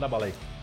Manda bala aí.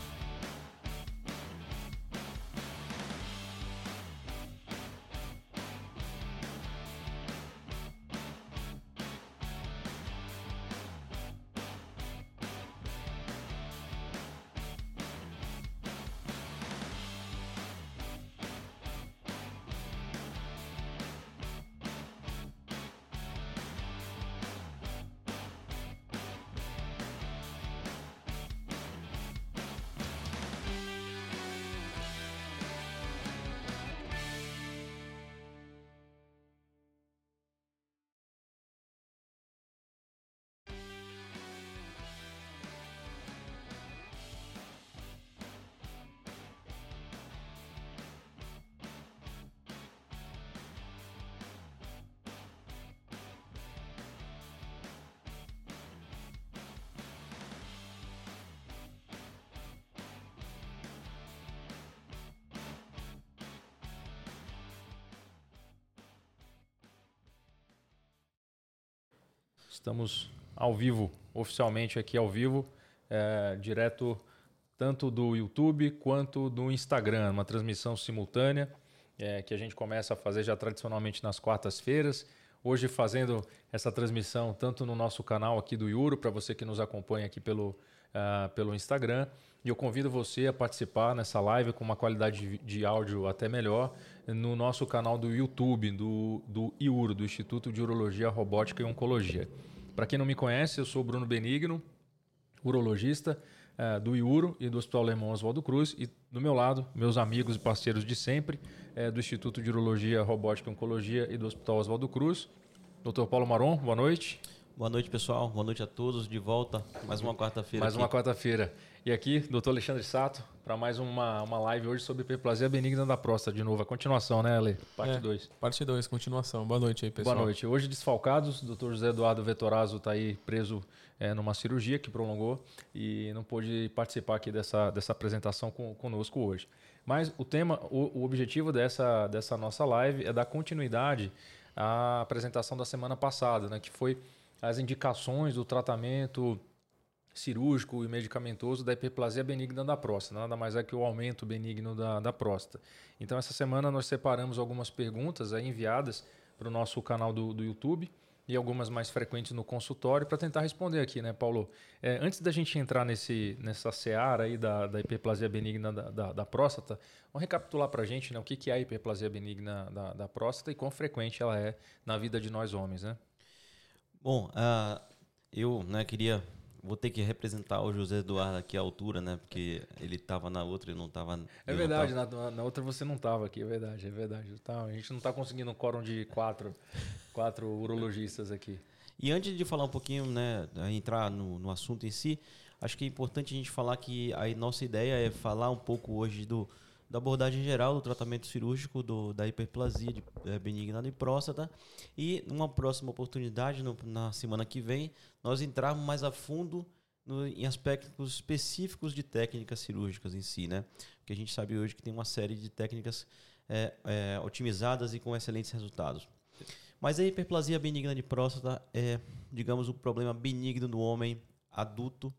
Estamos ao vivo, oficialmente aqui ao vivo, é, direto tanto do YouTube quanto do Instagram, uma transmissão simultânea é, que a gente começa a fazer já tradicionalmente nas quartas-feiras. Hoje fazendo essa transmissão tanto no nosso canal aqui do Iuro, para você que nos acompanha aqui pelo, uh, pelo Instagram. E eu convido você a participar nessa live com uma qualidade de, áudio até melhor no nosso canal do YouTube, do, do IURO, do Instituto de Urologia, Robótica e Oncologia. Para quem não me conhece, eu sou Bruno Benigno, urologista uh, do IURO e do Hospital Alemão Oswaldo Cruz. E do meu lado, meus amigos e parceiros de sempre, uh, do Instituto de Urologia, Robótica e Oncologia e do Hospital Oswaldo Cruz. Dr. Paulo Maron, boa noite. Boa noite, pessoal. Boa noite a todos. De volta, mais uma quarta-feira. Mais aqui. uma quarta-feira. E aqui, doutor Alexandre Sato, para mais uma, uma live hoje sobre hiperplasia benigna da próstata. De novo, a continuação, né, Ale? Parte 2. É, parte 2, continuação. Boa noite aí, pessoal. Boa noite. Hoje, desfalcados, o doutor José Eduardo Vetorazzo está aí preso é, numa cirurgia que prolongou e não pôde participar aqui dessa, dessa apresentação com, conosco hoje. Mas o tema, o, o objetivo dessa, dessa nossa live é dar continuidade à apresentação da semana passada, né, que foi as indicações do tratamento cirúrgico e medicamentoso da hiperplasia benigna da próstata, nada mais é que o aumento benigno da, da próstata. Então, essa semana nós separamos algumas perguntas enviadas para o nosso canal do, do YouTube e algumas mais frequentes no consultório para tentar responder aqui, né, Paulo? É, antes da gente entrar nesse, nessa seara aí da, da hiperplasia benigna da, da, da próstata, vamos recapitular para a gente né, o que, que é a hiperplasia benigna da, da próstata e quão frequente ela é na vida de nós homens, né? Bom, uh, eu né, queria. Vou ter que representar o José Eduardo aqui à altura, né? Porque ele estava na outra e não estava. É verdade, na, na, outra você não estava aqui, é verdade, é verdade. Tá, a gente não está conseguindo um quórum de quatro, quatro urologistas aqui. E antes de falar um pouquinho, né, entrar no, no assunto em si, acho que é importante a gente falar que a nossa ideia é falar um pouco hoje do, da abordagem geral do tratamento cirúrgico do, da hiperplasia de, é, benigna de próstata. E numa próxima oportunidade, no, na semana que vem, nós entrarmos mais a fundo no, em aspectos específicos de técnicas cirúrgicas em si, né? Porque a gente sabe hoje que tem uma série de técnicas é, é, otimizadas e com excelentes resultados. Mas a hiperplasia benigna de próstata é, digamos, o problema benigno do homem adulto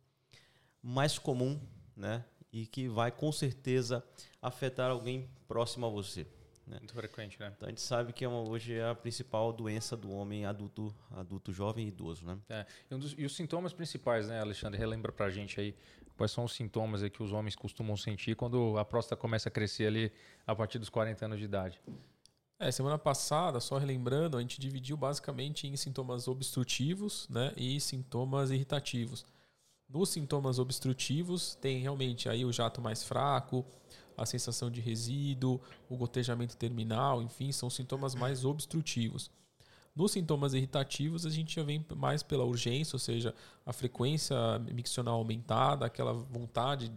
mais comum, né? e que vai com certeza afetar alguém próximo a você. Né? Muito frequente, né? Então a gente sabe que é uma, hoje é a principal doença do homem adulto, adulto jovem e idoso, né? É. E, um dos, e os sintomas principais, né, Alexandre? Relembra pra gente aí quais são os sintomas que os homens costumam sentir quando a próstata começa a crescer ali a partir dos 40 anos de idade. É, semana passada, só relembrando, a gente dividiu basicamente em sintomas obstrutivos né, e sintomas irritativos. Nos sintomas obstrutivos, tem realmente aí o jato mais fraco, a sensação de resíduo, o gotejamento terminal, enfim, são sintomas mais obstrutivos. Nos sintomas irritativos, a gente já vem mais pela urgência, ou seja, a frequência miccional aumentada, aquela vontade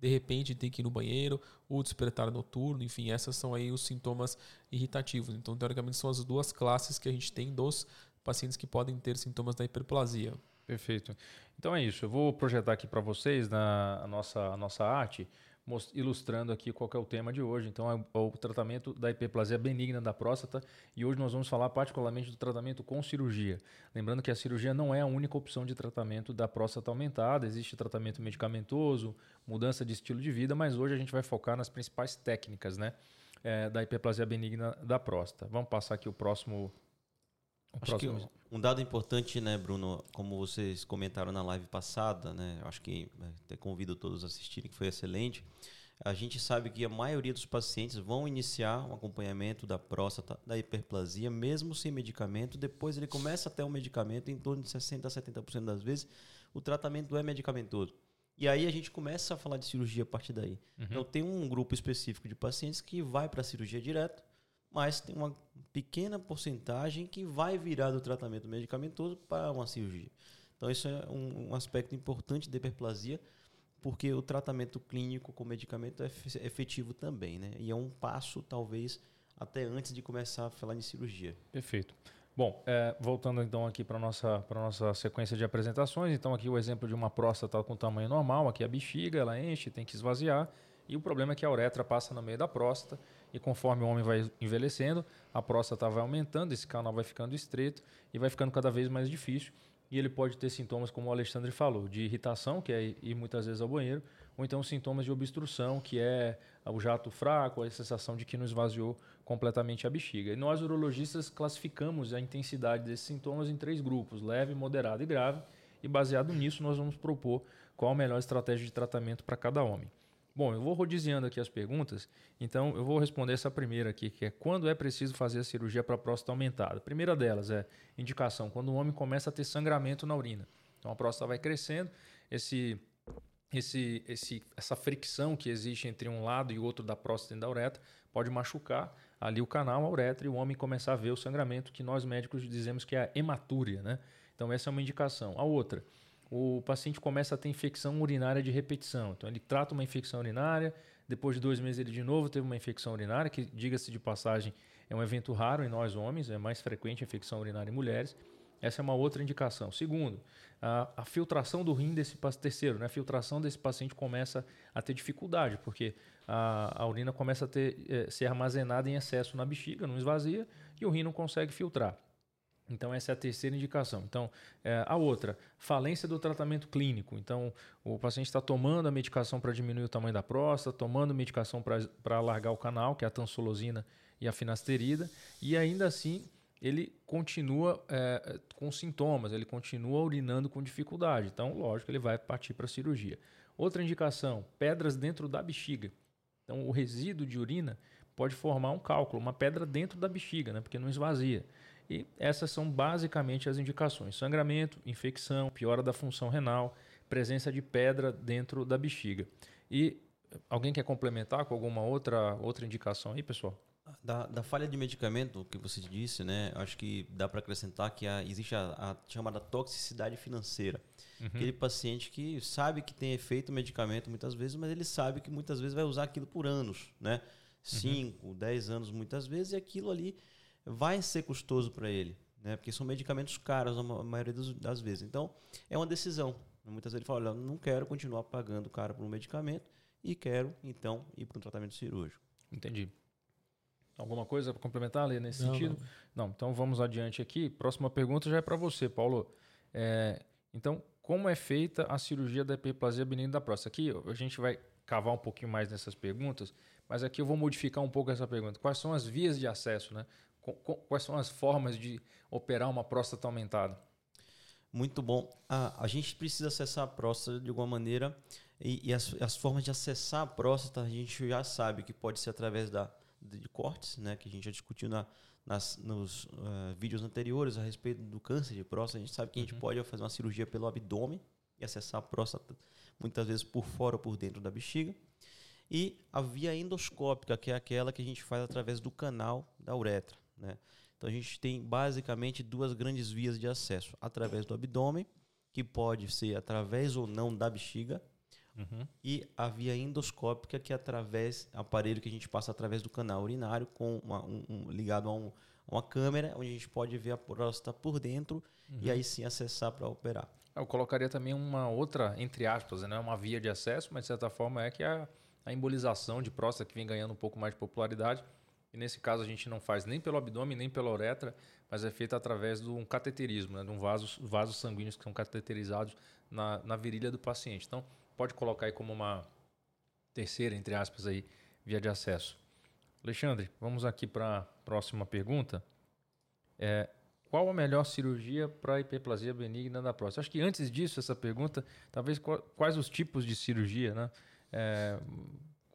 de repente ter que ir no banheiro, o despertar noturno, enfim, essas são aí os sintomas irritativos. Então, teoricamente, são as duas classes que a gente tem dos pacientes que podem ter sintomas da hiperplasia. Perfeito. Então é isso. Eu vou projetar aqui para vocês na nossa, a nossa arte ilustrando aqui qual é o tema de hoje. Então, é o tratamento da hiperplasia benigna da próstata e hoje nós vamos falar particularmente do tratamento com cirurgia. Lembrando que a cirurgia não é a única opção de tratamento da próstata aumentada, existe tratamento medicamentoso, mudança de estilo de vida, mas hoje a gente vai focar nas principais técnicas né, é, da hiperplasia benigna da próstata. Vamos passar aqui o próximo acho próximo... que um dado importante, né, Bruno, como vocês comentaram na live passada, né, acho que né, até convido todos a assistirem, que foi excelente. A gente sabe que a maioria dos pacientes vão iniciar um acompanhamento da próstata, da hiperplasia, mesmo sem medicamento. Depois ele começa a ter um medicamento, em torno de 60% a 70% das vezes, o tratamento é medicamentoso. E aí a gente começa a falar de cirurgia a partir daí. Uhum. Então tem um grupo específico de pacientes que vai para a cirurgia direto, mas tem uma pequena porcentagem que vai virar do tratamento medicamentoso para uma cirurgia. Então, isso é um, um aspecto importante da hiperplasia, porque o tratamento clínico com medicamento é efetivo também, né? E é um passo, talvez, até antes de começar a falar em cirurgia. Perfeito. Bom, é, voltando então aqui para a nossa, nossa sequência de apresentações, então aqui o exemplo de uma próstata com tamanho normal, aqui a bexiga, ela enche, tem que esvaziar, e o problema é que a uretra passa no meio da próstata, e conforme o homem vai envelhecendo, a próstata vai aumentando, esse canal vai ficando estreito e vai ficando cada vez mais difícil. E ele pode ter sintomas, como o Alexandre falou, de irritação, que é ir muitas vezes ao banheiro, ou então sintomas de obstrução, que é o jato fraco, a sensação de que não esvaziou completamente a bexiga. E nós, urologistas, classificamos a intensidade desses sintomas em três grupos: leve, moderado e grave. E baseado nisso, nós vamos propor qual a melhor estratégia de tratamento para cada homem. Bom, eu vou rodiziando aqui as perguntas, então eu vou responder essa primeira aqui, que é quando é preciso fazer a cirurgia para próstata aumentada. A primeira delas é indicação, quando o homem começa a ter sangramento na urina. Então a próstata vai crescendo, esse, esse, esse, essa fricção que existe entre um lado e o outro da próstata e da uretra pode machucar ali o canal, a uretra, e o homem começar a ver o sangramento que nós médicos dizemos que é a hematúria. Né? Então essa é uma indicação. A outra o paciente começa a ter infecção urinária de repetição. Então, ele trata uma infecção urinária, depois de dois meses ele de novo teve uma infecção urinária, que, diga-se de passagem, é um evento raro em nós homens, é mais frequente a infecção urinária em mulheres. Essa é uma outra indicação. Segundo, a, a filtração do rim desse terceiro, né? a filtração desse paciente começa a ter dificuldade, porque a, a urina começa a ter, é, ser armazenada em excesso na bexiga, não esvazia, e o rim não consegue filtrar. Então, essa é a terceira indicação. Então, é, a outra, falência do tratamento clínico. Então, o paciente está tomando a medicação para diminuir o tamanho da próstata, tomando medicação para alargar o canal, que é a tansolosina e a finasterida, e ainda assim ele continua é, com sintomas, ele continua urinando com dificuldade. Então, lógico, ele vai partir para a cirurgia. Outra indicação, pedras dentro da bexiga. Então, o resíduo de urina pode formar um cálculo, uma pedra dentro da bexiga, né, porque não esvazia. E essas são basicamente as indicações: sangramento, infecção, piora da função renal, presença de pedra dentro da bexiga. E alguém quer complementar com alguma outra, outra indicação aí, pessoal? Da, da falha de medicamento que você disse, né? Acho que dá para acrescentar que a, existe a, a, chamada toxicidade financeira. Uhum. Aquele paciente que sabe que tem efeito medicamento muitas vezes, mas ele sabe que muitas vezes vai usar aquilo por anos, né? 5, uhum. 10 anos muitas vezes, e aquilo ali vai ser custoso para ele, né? Porque são medicamentos caros a maioria das vezes. Então, é uma decisão. Muitas vezes ele fala, olha, não quero continuar pagando caro por um medicamento e quero, então, ir para um tratamento cirúrgico. Entendi. Alguma coisa para complementar, Lê, nesse não, sentido? Não. não. Então, vamos adiante aqui. Próxima pergunta já é para você, Paulo. É, então, como é feita a cirurgia da hiperplasia benigna da próstata? Aqui a gente vai cavar um pouquinho mais nessas perguntas, mas aqui eu vou modificar um pouco essa pergunta. Quais são as vias de acesso, né? Quais são as formas de operar uma próstata aumentada? Muito bom. a gente precisa acessar a próstata de alguma maneira e, e as, as, formas de acessar a próstata a gente já sabe que pode ser através da, de cortes, né, que a gente já discutiu na, nas, nos uh, vídeos anteriores a respeito do câncer de próstata. A gente sabe que a gente uhum. pode fazer uma cirurgia pelo abdômen e acessar a próstata muitas vezes por fora ou por dentro da bexiga. E a via endoscópica, que é aquela que a gente faz através do canal da uretra. Né? Então a gente tem basicamente duas grandes vias de acesso: através do abdômen, que pode ser através ou não da bexiga, uhum. e a via endoscópica, que é através aparelho que a gente passa através do canal urinário, com uma, um, um, ligado a um, uma câmera, onde a gente pode ver a próstata por dentro uhum. e aí sim acessar para operar. Eu colocaria também uma outra, entre aspas, né? uma via de acesso, mas de certa forma é que a a embolização de próstata, que vem ganhando um pouco mais de popularidade. E nesse caso a gente não faz nem pelo abdômen, nem pela uretra, mas é feito através de um cateterismo, né? de um vaso, vasos sanguíneos que são cateterizados na, na virilha do paciente. Então, pode colocar aí como uma terceira, entre aspas, aí, via de acesso. Alexandre, vamos aqui para a próxima pergunta. É, qual a melhor cirurgia para hiperplasia benigna da próstata? Acho que antes disso, essa pergunta, talvez quais os tipos de cirurgia, né? É,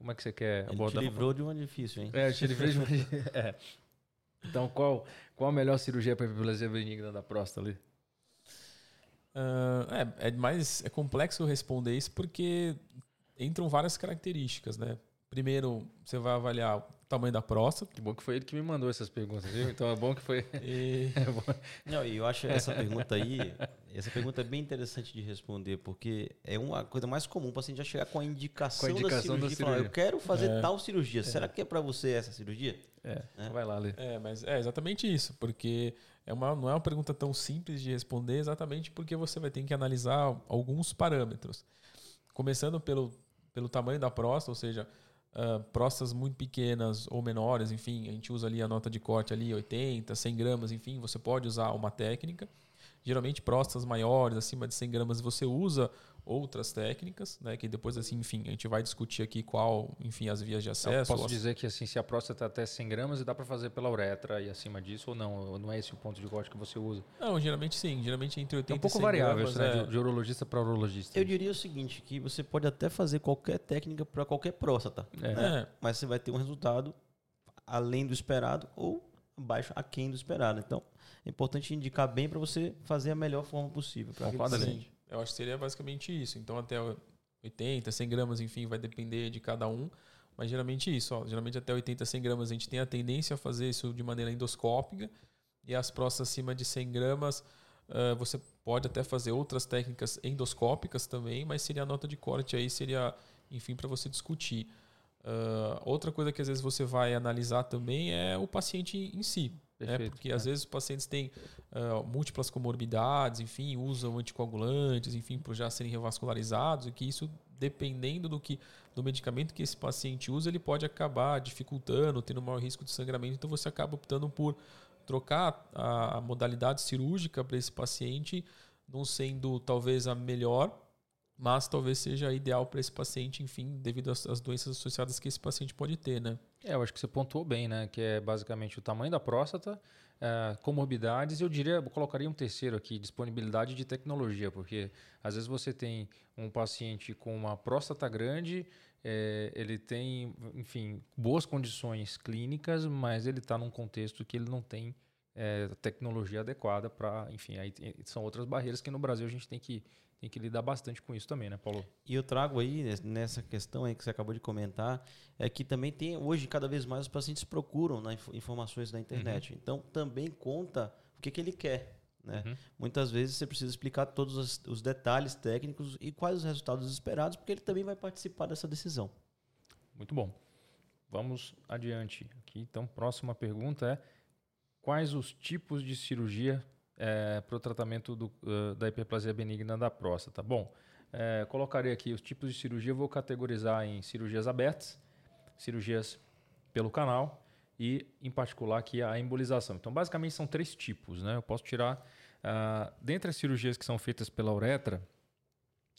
como é que você quer Ele abordar? Te livrou de uma difícil, hein? É, te livrou de uma é. Então, qual, qual a melhor cirurgia para hiperplasia benigna da próstata ali? Uh, é, é mais é complexo responder isso porque entram várias características, né? Primeiro, você vai avaliar o tamanho da próstata. Que bom que foi ele que me mandou essas perguntas, viu? Então é bom que foi. E... É Não, e eu acho essa pergunta aí, essa pergunta é bem interessante de responder, porque é uma coisa mais comum o paciente já chegar com a indicação, com a indicação da cirurgia, da cirurgia. Falar, eu quero fazer é. tal cirurgia. É. Será que é para você essa cirurgia? É. é. Vai lá, Lê. É, mas é exatamente isso, porque é uma, não é uma pergunta tão simples de responder, exatamente porque você vai ter que analisar alguns parâmetros. Começando pelo, pelo tamanho da próstata, ou seja, uh, próstatas muito pequenas ou menores, enfim, a gente usa ali a nota de corte ali 80, 100 gramas, enfim, você pode usar uma técnica. Geralmente próstatas maiores, acima de 100 gramas, você usa outras técnicas, né? Que depois, assim, enfim, a gente vai discutir aqui qual, enfim, as vias de acesso. Eu posso dizer que, assim, se a próstata até 100 gramas, dá para fazer pela uretra e acima disso ou não? Não é esse o ponto de corte que você usa? Não, geralmente sim. Geralmente entre 80 é um pouco variável gramas, né? É... De urologista para urologista. Eu diria o seguinte, que você pode até fazer qualquer técnica para qualquer próstata, é. Né? É. mas você vai ter um resultado além do esperado ou abaixo, aquém do esperado. Então, é importante indicar bem para você fazer a melhor forma possível. Eu acho que seria basicamente isso. Então, até 80, 100 gramas, enfim, vai depender de cada um. Mas geralmente isso, ó, geralmente até 80, 100 gramas a gente tem a tendência a fazer isso de maneira endoscópica. E as próstatas acima de 100 gramas, uh, você pode até fazer outras técnicas endoscópicas também, mas seria a nota de corte aí, seria, enfim, para você discutir. Uh, outra coisa que às vezes você vai analisar também é o paciente em si. Perfeito, né? Porque é. às vezes os pacientes têm uh, múltiplas comorbidades, enfim, usam anticoagulantes, enfim, por já serem revascularizados, e que isso, dependendo do que do medicamento que esse paciente usa, ele pode acabar dificultando, tendo maior risco de sangramento. Então você acaba optando por trocar a, a modalidade cirúrgica para esse paciente, não sendo talvez a melhor, mas talvez seja ideal para esse paciente, enfim, devido às, doenças associadas que esse paciente pode ter, né? É, eu acho que você pontuou bem, né? Que é basicamente o tamanho da próstata, é, comorbidades, eu diria, eu colocaria um terceiro aqui, disponibilidade de tecnologia, porque às vezes você tem um paciente com uma próstata grande, é, ele tem, enfim, boas condições clínicas, mas ele está num contexto que ele não tem é, tecnologia adequada para, enfim, aí são outras barreiras que no Brasil a gente tem que tem que lidar bastante com isso também, né, Paulo? E eu trago aí, nessa questão aí que você acabou de comentar, é que também tem, hoje, cada vez mais os pacientes procuram né, informações na internet. Uhum. Então, também conta o que, que ele quer. Né? Uhum. Muitas vezes você precisa explicar todos os, os detalhes técnicos e quais os resultados esperados, porque ele também vai participar dessa decisão. Muito bom. Vamos adiante. Aqui, então, próxima pergunta é: quais os tipos de cirurgia é, para o tratamento do, uh, da hiperplasia benigna da próstata. Bom, é, colocarei aqui os tipos de cirurgia, vou categorizar em cirurgias abertas, cirurgias pelo canal e, em particular, aqui a embolização. Então, basicamente, são três tipos. Né? Eu posso tirar, uh, dentre as cirurgias que são feitas pela uretra,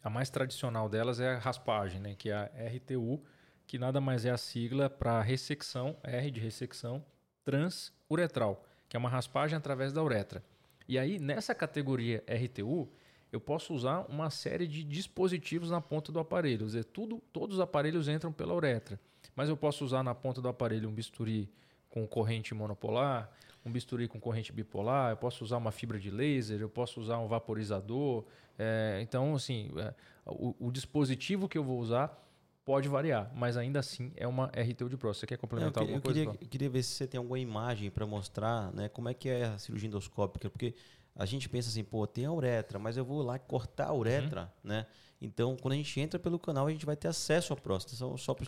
a mais tradicional delas é a raspagem, né? que é a RTU, que nada mais é a sigla para ressecção, R de ressecção, transuretral, que é uma raspagem através da uretra. E aí, nessa categoria RTU, eu posso usar uma série de dispositivos na ponta do aparelho. Quer dizer, tudo, todos os aparelhos entram pela uretra. Mas eu posso usar na ponta do aparelho um bisturi com corrente monopolar, um bisturi com corrente bipolar, eu posso usar uma fibra de laser, eu posso usar um vaporizador. É, então, assim, é, o, o dispositivo que eu vou usar pode variar, mas ainda assim é uma RTU de próstata. Você quer complementar eu, alguma eu coisa? Eu queria ver se você tem alguma imagem para mostrar né, como é que é a cirurgia endoscópica, porque a gente pensa assim, pô, tem a uretra, mas eu vou lá cortar a uretra, uhum. né? Então, quando a gente entra pelo canal, a gente vai ter acesso à próstata, só, só para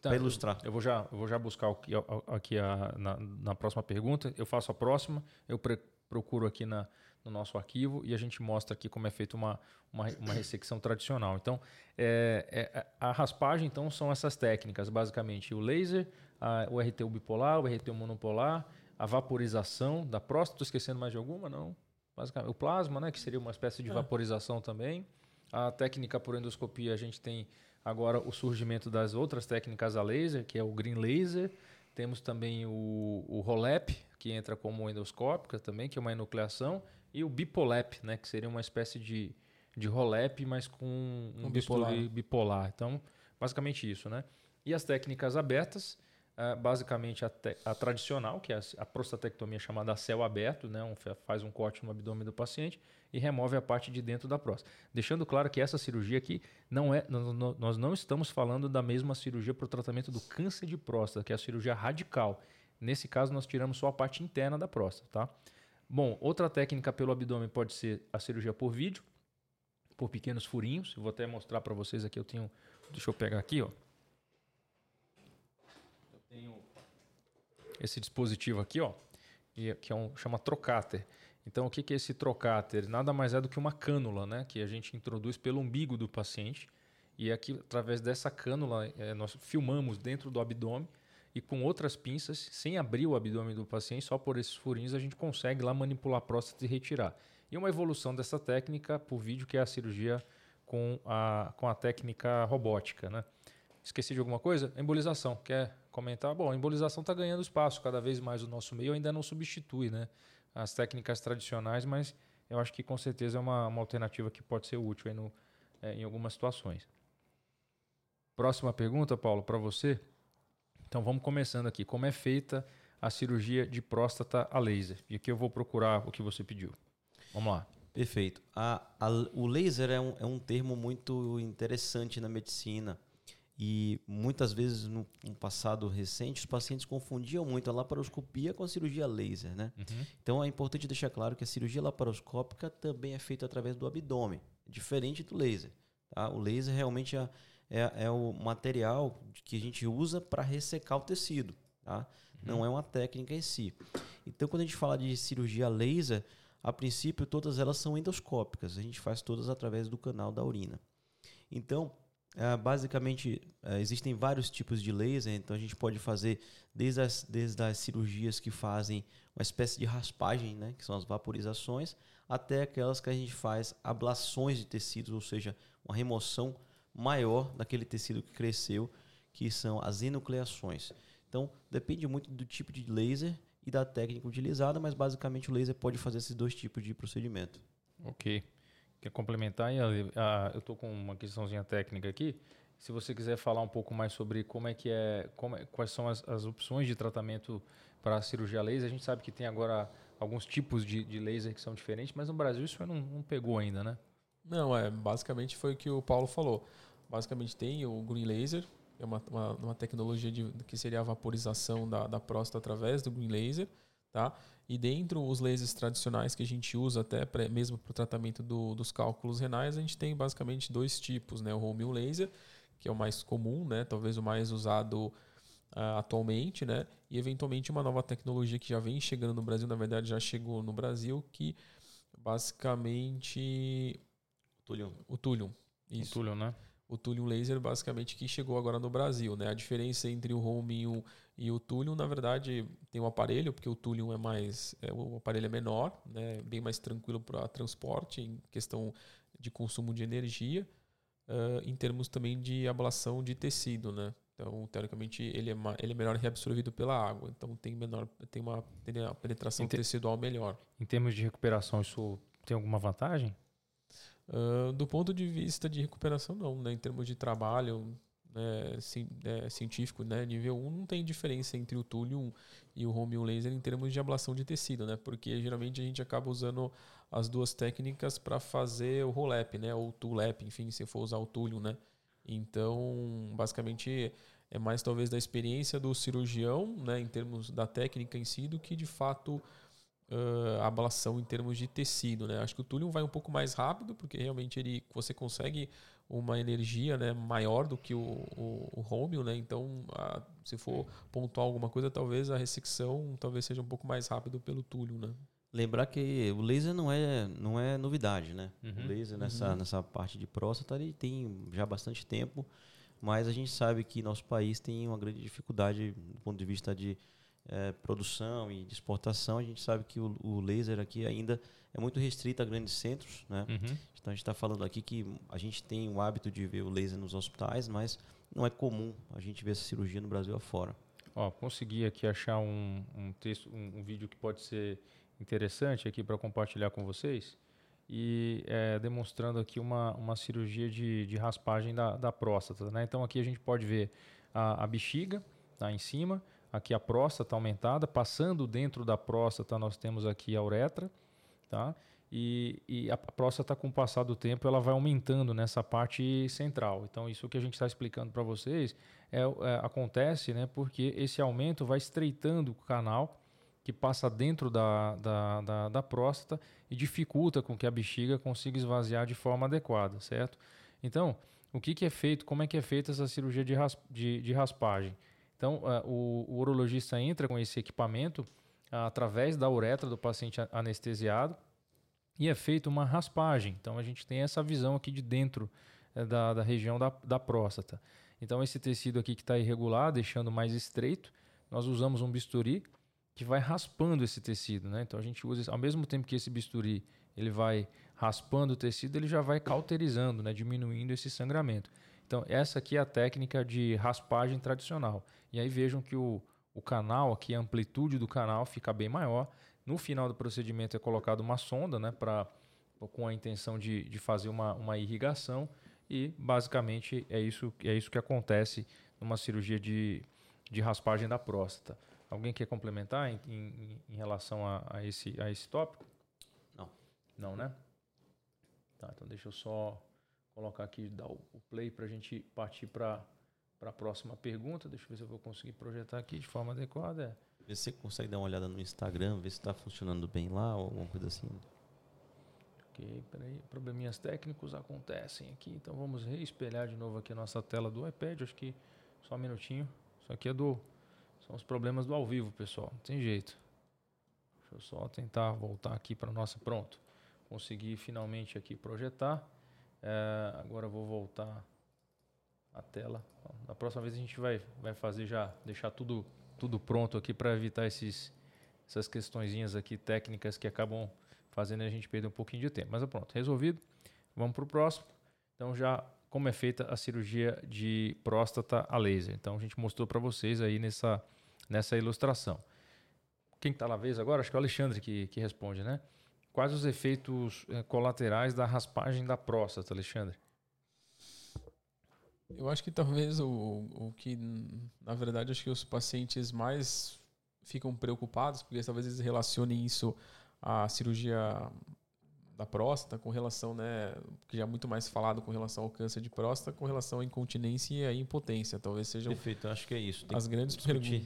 tá, ilustrar. Eu, eu, vou já, eu vou já buscar aqui, aqui a, na, na próxima pergunta, eu faço a próxima, eu pre procuro aqui na, no nosso arquivo e a gente mostra aqui como é feita uma, uma, uma ressecção tradicional. Então, é, é, a raspagem então são essas técnicas, basicamente o laser, a, o RTU bipolar, o RTU monopolar, a vaporização da próstata. Estou esquecendo mais de alguma? Não. Basicamente, o plasma, né, que seria uma espécie de é. vaporização também. A técnica por endoscopia, a gente tem agora o surgimento das outras técnicas a laser, que é o green laser. Temos também o, o ROLEP, que entra como endoscópica também, que é uma enucleação e o Bipolep, né, que seria uma espécie de, de rolep, mas com um, um bipolar. bipolar. Então, basicamente isso, né? E as técnicas abertas, uh, basicamente a, te, a, tradicional, que é a, a, prostatectomia chamada a céu aberto, né? Um, faz um corte no abdômen do paciente e remove a parte de dentro da próstata. Deixando claro que essa cirurgia aqui não é, nós não estamos falando da mesma cirurgia para o tratamento do câncer de próstata, que é a cirurgia radical. Nesse caso, nós tiramos só a parte interna da próstata, tá? Bom, outra técnica pelo abdômen pode ser a cirurgia por vídeo, por pequenos furinhos. Eu vou até mostrar para vocês aqui. Eu tenho, deixa eu pegar aqui, ó. Eu tenho esse dispositivo aqui, ó, que é um chama trocáter. Então, o que é esse trocáter? Nada mais é do que uma cânula, né, que a gente introduz pelo umbigo do paciente. E aqui, através dessa cânula, é, nós filmamos dentro do abdômen e com outras pinças, sem abrir o abdômen do paciente, só por esses furinhos a gente consegue lá manipular a próstata e retirar. E uma evolução dessa técnica por vídeo que é a cirurgia com a, com a técnica robótica, né? Esqueci de alguma coisa? Embolização. Quer comentar? Bom, a embolização está ganhando espaço cada vez mais no nosso meio, ainda não substitui né, as técnicas tradicionais, mas eu acho que com certeza é uma, uma alternativa que pode ser útil no, é, em algumas situações. Próxima pergunta, Paulo, para você. Então vamos começando aqui. Como é feita a cirurgia de próstata a laser? E aqui eu vou procurar o que você pediu. Vamos lá. Perfeito. A, a, o laser é um, é um termo muito interessante na medicina. E muitas vezes no, no, passado recente os pacientes confundiam muito a laparoscopia com a cirurgia laser, né? Uhum. Então é importante deixar claro que a cirurgia laparoscópica também é feita através do abdômen, diferente do laser. Tá? O laser realmente é, é, é o material que a gente usa para ressecar o tecido. Tá? Uhum. Não é uma técnica em si. Então, quando a gente fala de cirurgia laser, a princípio todas elas são endoscópicas. A gente faz todas através do canal da urina. Então, é, basicamente, é, existem vários tipos de laser. Então, a gente pode fazer desde as, desde as cirurgias que fazem uma espécie de raspagem, né, que são as vaporizações, até aquelas que a gente faz ablações de tecidos, ou seja, uma remoção maior daquele tecido que cresceu, que são as enucleações. Então, depende muito do tipo de laser e da técnica utilizada, mas basicamente o laser pode fazer esses dois tipos de procedimento. Ok. Quer complementar? eu estou com uma questãozinha técnica aqui. Se você quiser falar um pouco mais sobre como é que é, como é, quais são as, as opções de tratamento para a cirurgia laser, a gente sabe que tem agora alguns tipos de, de laser que são diferentes, mas no Brasil isso não, não pegou ainda, né? Não, é basicamente foi o que o Paulo falou. Basicamente tem o Green Laser, é uma, uma, uma tecnologia de, que seria a vaporização da, da próstata através do Green Laser, tá? E dentro os lasers tradicionais que a gente usa até pra, mesmo para o tratamento do, dos cálculos renais, a gente tem basicamente dois tipos, né? O Home Laser, que é o mais comum, né? Talvez o mais usado uh, atualmente, né? E eventualmente uma nova tecnologia que já vem chegando no Brasil, na verdade já chegou no Brasil, que basicamente O Thulium. Isso. O né? O Thulium Laser, basicamente, que chegou agora no Brasil, né? A diferença entre o Home e o, e o Thulium, na verdade, tem um aparelho, porque o Thulium é mais... É, o aparelho é menor, né? Bem mais tranquilo para transporte, em questão de consumo de energia, uh, em termos também de ablação de tecido, né? Então, teoricamente, ele é, ele é melhor reabsorvido pela água. Então, tem, menor, tem uma, tem uma penetração tecidual melhor. Em termos de recuperação, isso tem alguma vantagem? Uh, do ponto de vista de recuperação, não. Né? Em termos de trabalho né, ci, é, científico, né, nível 1, não tem diferença entre o Thulium e o Home Laser em termos de ablação de tecido, né? Porque geralmente a gente acaba usando as duas técnicas para fazer o Rolap, né? Ou Tulap, enfim, se for usar o Thulium, né? Então, basicamente, é mais talvez da experiência do cirurgião, né, em termos da técnica em si, do que de fato uh, ablação em termos de tecido, né? Acho que o Thulium vai um pouco mais rápido, porque realmente ele, você consegue uma energia né, maior do que o, o, o Romeo, né? Então, a, se for pontuar alguma coisa, talvez a ressecção talvez seja um pouco mais rápido pelo Thulium, né? Lembrar que o laser não é, não é novidade, né? Uhum. O laser nessa, uhum. nessa parte de próstata ele tem já bastante tempo, mas a gente sabe que nosso país tem uma grande dificuldade do ponto de vista de é, produção e de exportação. A gente sabe que o, o, laser aqui ainda é muito restrito a grandes centros, né? Uhum. Então a gente está falando aqui que a gente tem o hábito de ver o laser nos hospitais, mas não é comum a gente ver essa cirurgia no Brasil afora. Ó, consegui aqui achar um, um texto, um, um vídeo que pode ser interessante aqui para compartilhar com vocês e é, demonstrando aqui uma, uma cirurgia de, de raspagem da, da próstata. Né? Então aqui a gente pode ver a, a bexiga tá em cima, aqui a próstata aumentada, passando dentro da próstata nós temos aqui a uretra, tá? E, e a próstata com o passar do tempo ela vai aumentando nessa parte central. Então isso que a gente está explicando para vocês é, é, acontece, né? Porque esse aumento vai estreitando o canal que passa dentro da, da, da, da, próstata e dificulta com que a bexiga consiga esvaziar de forma adequada, certo? Então, o que, que é feito, como é que é feita essa cirurgia de, de, de raspagem? Então, uh, o, o, urologista entra com esse equipamento uh, através da uretra do paciente anestesiado e é feita uma raspagem. Então, a gente tem essa visão aqui de dentro uh, da, da região da, da próstata. Então, esse tecido aqui que está irregular, deixando mais estreito, nós usamos um bisturi que vai raspando esse tecido, né? Então a gente usa ao mesmo tempo que esse bisturi ele vai raspando o tecido, ele já vai cauterizando, né? Diminuindo esse sangramento. Então essa aqui é a técnica de raspagem tradicional. E aí vejam que o, o canal aqui, a amplitude do canal fica bem maior. No final do procedimento é colocado uma sonda, né? Para com a intenção de, de fazer uma, uma irrigação e basicamente é isso, é isso que acontece numa cirurgia de, de raspagem da próstata. Alguém quer complementar em, em, em relação a, a, esse, a esse tópico? Não. Não, né? Tá, então deixa eu só colocar aqui, dar o, play para a gente partir para a próxima pergunta. Deixa eu ver se eu vou conseguir projetar aqui de forma adequada. Vê se você consegue dar uma olhada no Instagram, ver se está funcionando bem lá ou alguma coisa assim. Ok, peraí. Probleminhas técnicos acontecem aqui. Então vamos reespelhar de novo aqui a nossa tela do iPad. Acho que só um minutinho. Isso aqui é do são os problemas do ao vivo, pessoal. Não tem jeito. Deixa eu só tentar voltar aqui para nossa. Pronto. Consegui finalmente aqui projetar. É, agora vou voltar a tela. Da próxima vez a gente vai, vai fazer já, deixar tudo, tudo pronto aqui para evitar esses, essas questõezinhas aqui técnicas que acabam fazendo a gente perder um pouquinho de tempo. Mas pronto, resolvido. Vamos para o próximo. Então já como é feita a cirurgia de próstata a laser. Então a gente mostrou para vocês aí nessa, nessa ilustração. Quem está na vez agora? Acho que é o Alexandre que, que responde, né? Quais os efeitos eh, colaterais da raspagem da próstata, Alexandre? Eu acho que talvez o, o que, na verdade, acho que os pacientes mais ficam preocupados, porque talvez eles relacionem isso à cirurgia da próstata, com relação, né, que já é muito mais falado com relação ao câncer de próstata, com relação à incontinência e à impotência. Talvez sejam Perfeito, acho que é isso. Tem as grandes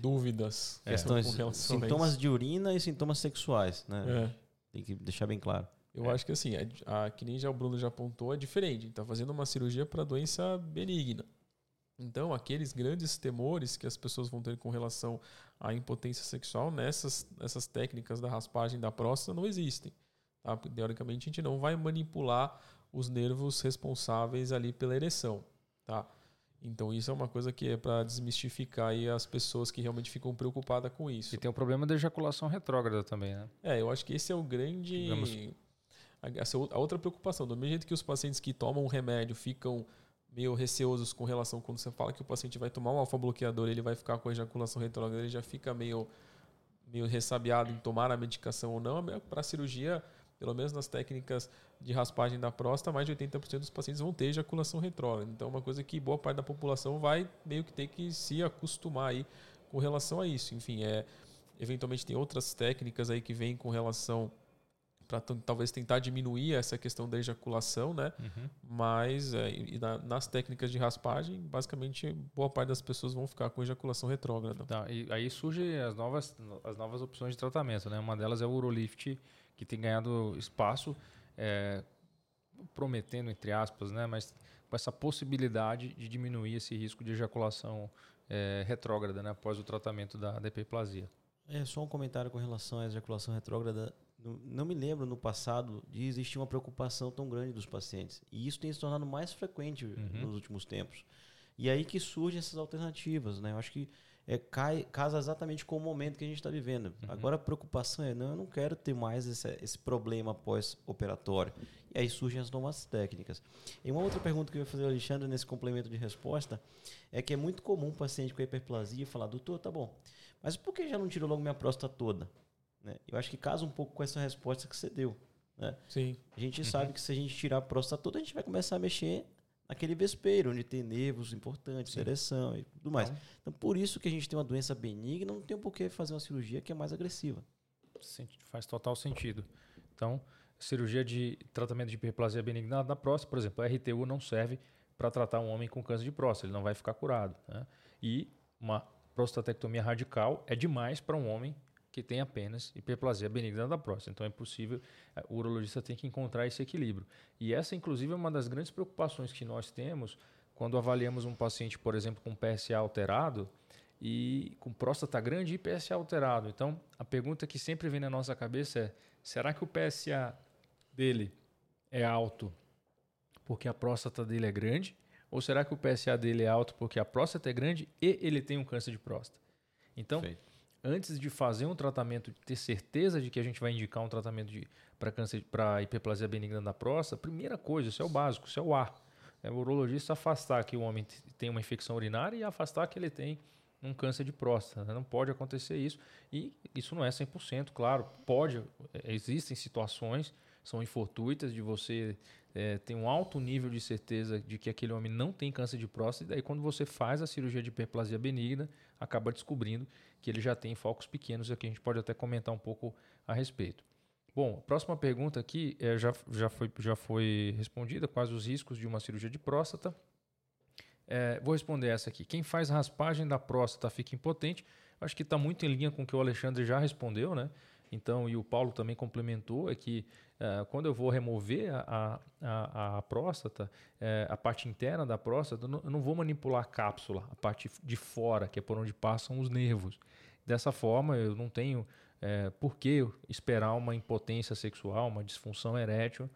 dúvidas é. questões, sintomas de urina e sintomas sexuais, né? É. Tem que deixar bem claro. Eu é. acho que assim, a, a, que nem já o Bruno já apontou, é diferente. Está fazendo uma cirurgia para doença benigna. Então, aqueles grandes temores que as pessoas vão ter com relação à impotência sexual nessas, nessas técnicas da raspagem da próstata não existem. Tá? Teoricamente, a gente não vai manipular os nervos responsáveis ali pela ereção. Tá? Então, isso é uma coisa que é para desmistificar aí as pessoas que realmente ficam preocupadas com isso. E tem o problema da ejaculação retrógrada também, né? É, eu acho que esse é o grande. Digamos... A outra preocupação. Do mesmo jeito que os pacientes que tomam um remédio ficam meio receosos com relação quando você fala que o paciente vai tomar um alfa-bloqueador, ele vai ficar com ejaculação retrógrada, ele já fica meio, meio ressabiado em tomar a medicação ou não. Para a cirurgia, pelo menos nas técnicas de raspagem da próstata, mais de 80% dos pacientes vão ter ejaculação retrógrada. Então, é uma coisa que boa parte da população vai meio que ter que se acostumar aí com relação a isso. Enfim, é, eventualmente tem outras técnicas aí que vêm com relação para talvez tentar diminuir essa questão da ejaculação, né? Uhum. Mas é, na, nas técnicas de raspagem, basicamente boa parte das pessoas vão ficar com ejaculação retrógrada. Tá, e aí surgem as novas, as novas opções de tratamento, né? Uma delas é o Urolift que tem ganhado espaço, é, prometendo, entre aspas, né, mas com essa possibilidade de diminuir esse risco de ejaculação é, retrógrada né, após o tratamento da, da hiperplasia. É só um comentário com relação à ejaculação retrógrada não, não me lembro no passado de existir uma preocupação tão grande dos pacientes. E isso tem se tornado mais frequente Uhum. nos últimos tempos. E aí que surgem essas alternativas, né? Eu acho que é, cai, casa exatamente com o momento que a gente está vivendo. Uhum. Agora a preocupação é, não, eu não quero ter mais esse, esse problema pós-operatório. E aí surgem as novas técnicas. E uma outra pergunta que eu ia fazer Alexandre nesse complemento de resposta é que é muito comum um paciente com hiperplasia falar, doutor, tá bom, mas por que já não tirou logo minha próstata toda? Né? Eu acho que casa um pouco com essa resposta que você deu. Né? Sim. A gente sabe que se a gente tirar a próstata toda, a gente vai começar a mexer naquele vespeiro, onde tem nervos importantes, ereção e tudo mais. Então- Então, por isso que a gente tem uma doença benigna, não tem por que fazer uma cirurgia que é mais agressiva. Faz total sentido. Então, cirurgia de tratamento de hiperplasia benigna da próstata, por exemplo, a RTU não serve para tratar um homem com câncer de próstata, ele não vai ficar curado. né? E uma prostatectomia radical é demais para um homem que tem apenas hiperplasia benigna da próstata. Então é possível, eh, o urologista tem que encontrar esse equilíbrio. E essa, inclusive, é uma das grandes preocupações que nós temos quando avaliamos um paciente, por exemplo, com PSA alterado e com próstata grande e PSA alterado. Então, a pergunta que sempre vem na nossa cabeça é: será que o PSA dele é alto porque a próstata dele é grande? Ou será que o PSA dele é alto porque a próstata é grande e ele tem um câncer de próstata? Então, Perfeito. Antes de fazer um tratamento, ter certeza de que a gente vai indicar um tratamento para câncer, para hiperplasia benigna da próstata, primeira coisa, isso é o básico, isso é o ar. É o urologista afastar que o homem tem uma infecção urinária e afastar que ele tem um câncer de próstata. né? Não pode acontecer isso. E isso não é 100%, claro. Pode, é, existem situações, são infortuitas de você é, ter um alto nível de certeza de que aquele homem não tem câncer de próstata. E daí, quando você faz a cirurgia de hiperplasia benigna, acaba descobrindo que ele já tem focos pequenos. Aqui a gente pode até comentar um pouco a respeito. Bom, a próxima pergunta aqui é, já, já, foi, já foi respondida, quais os riscos de uma cirurgia de próstata. É, vou responder essa aqui. Quem faz raspagem da próstata fica impotente. Acho que está muito em linha com o que o Alexandre já respondeu, né? Então, e o Paulo também complementou, é que quando eu vou remover a, a, a, próstata, eh, a parte interna da próstata, eu não, vou manipular a cápsula, a parte de fora, que é por onde passam os nervos. Dessa forma, eu não tenho eh, por que esperar uma impotência sexual, uma disfunção erétil,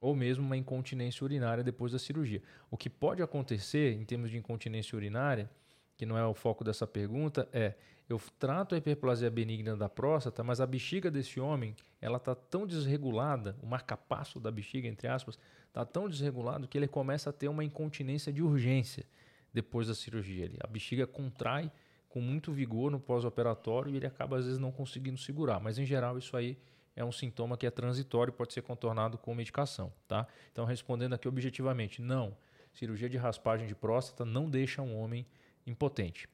ou mesmo uma incontinência urinária depois da cirurgia. O que pode acontecer em termos de incontinência urinária, que não é o foco dessa pergunta, é eu trato a hiperplasia benigna da próstata, mas a bexiga desse homem, ela está tão desregulada, o marcapasso da bexiga, entre aspas, está tão desregulado que ele começa a ter uma incontinência de urgência depois da cirurgia. Ele, a bexiga contrai com muito vigor no pós-operatório e ele acaba às vezes não conseguindo segurar. Mas em geral isso aí é um sintoma que é transitório e pode ser contornado com medicação, tá? Então respondendo aqui objetivamente, não. Cirurgia de raspagem de próstata não deixa um homem impotente.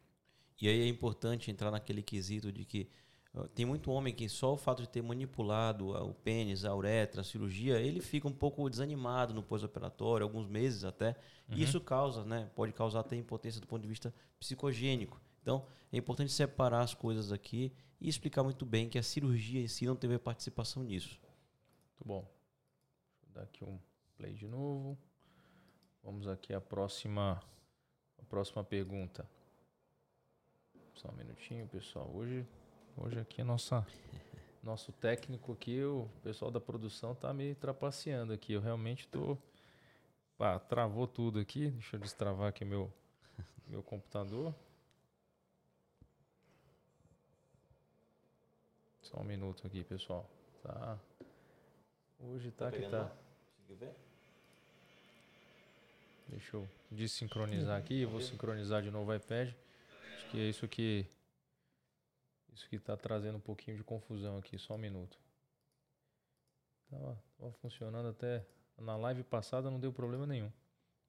E aí é importante entrar naquele quesito de que tem muito homem que só o fato de ter manipulado o pênis, a uretra, a cirurgia, ele fica um pouco desanimado no pós-operatório, alguns meses até. E isso causa, né? Pode causar até impotência do ponto de vista psicogênico. Então, é importante separar as coisas aqui e explicar muito bem que a cirurgia em si não teve participação nisso. Muito bom. Deixa eu dar aqui um play de novo. Vamos aqui à próxima, a próxima pergunta. Só um minutinho, pessoal. Hoje, hoje aqui a nossa nosso técnico aqui, o pessoal da produção tá me trapaceando aqui. Eu realmente tô travou tudo aqui. Deixa eu destravar aqui meu meu computador. Só um minuto aqui, pessoal. Tá. Hoje tá, que tá. Deixa eu desincronizar aqui, vou sincronizar de novo o iPad. Acho que é isso que isso que tá trazendo um pouquinho de confusão aqui, só um minuto. Tava, tava funcionando até na live passada não deu problema nenhum.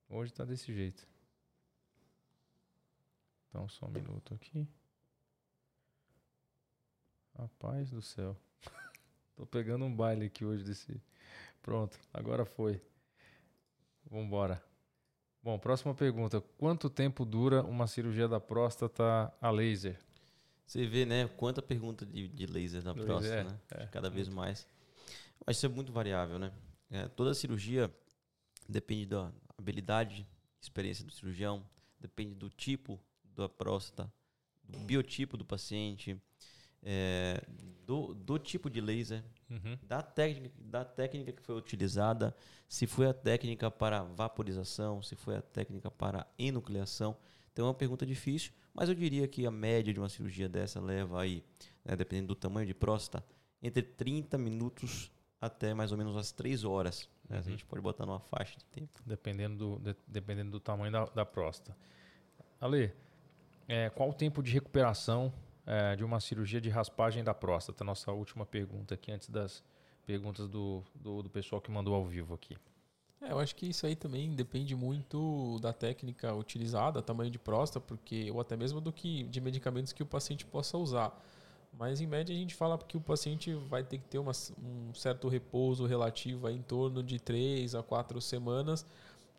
Hoje tá desse jeito. Então só um minuto aqui. Rapaz do céu. Tô pegando um baile aqui hoje desse. Pronto, agora foi. Vambora. Bom, próxima pergunta. Quanto tempo dura uma cirurgia da próstata a laser? Você vê, né, quanta pergunta de, de laser na próstata, é, né? é, Cada vez mais. Mas isso é muito variável, né? É, toda cirurgia depende da habilidade, experiência do cirurgião, depende do tipo da próstata, do biotipo do paciente, é, do, do tipo de laser, Uhum. da técnica, da técnica que foi utilizada, se foi a técnica para vaporização, se foi a técnica para enucleação. Então é uma pergunta difícil, mas eu diria que a média de uma cirurgia dessa leva aí, né, dependendo do tamanho de próstata, entre 30 minutos até mais ou menos as 3 horas. Né? A gente pode botar numa faixa de tempo. Dependendo do, de- dependendo do tamanho da, da próstata. Ale, é, qual o tempo de recuperação é, de uma cirurgia de raspagem da próstata? Nossa última pergunta aqui, antes das perguntas do, do, do pessoal que mandou ao vivo aqui. É, eu acho que isso aí também depende muito da técnica utilizada, tamanho de próstata, porque ou até mesmo do que de medicamentos que o paciente possa usar. Mas em média a gente fala que o paciente vai ter que ter uma, um certo repouso relativo em torno de 3 a 4 semanas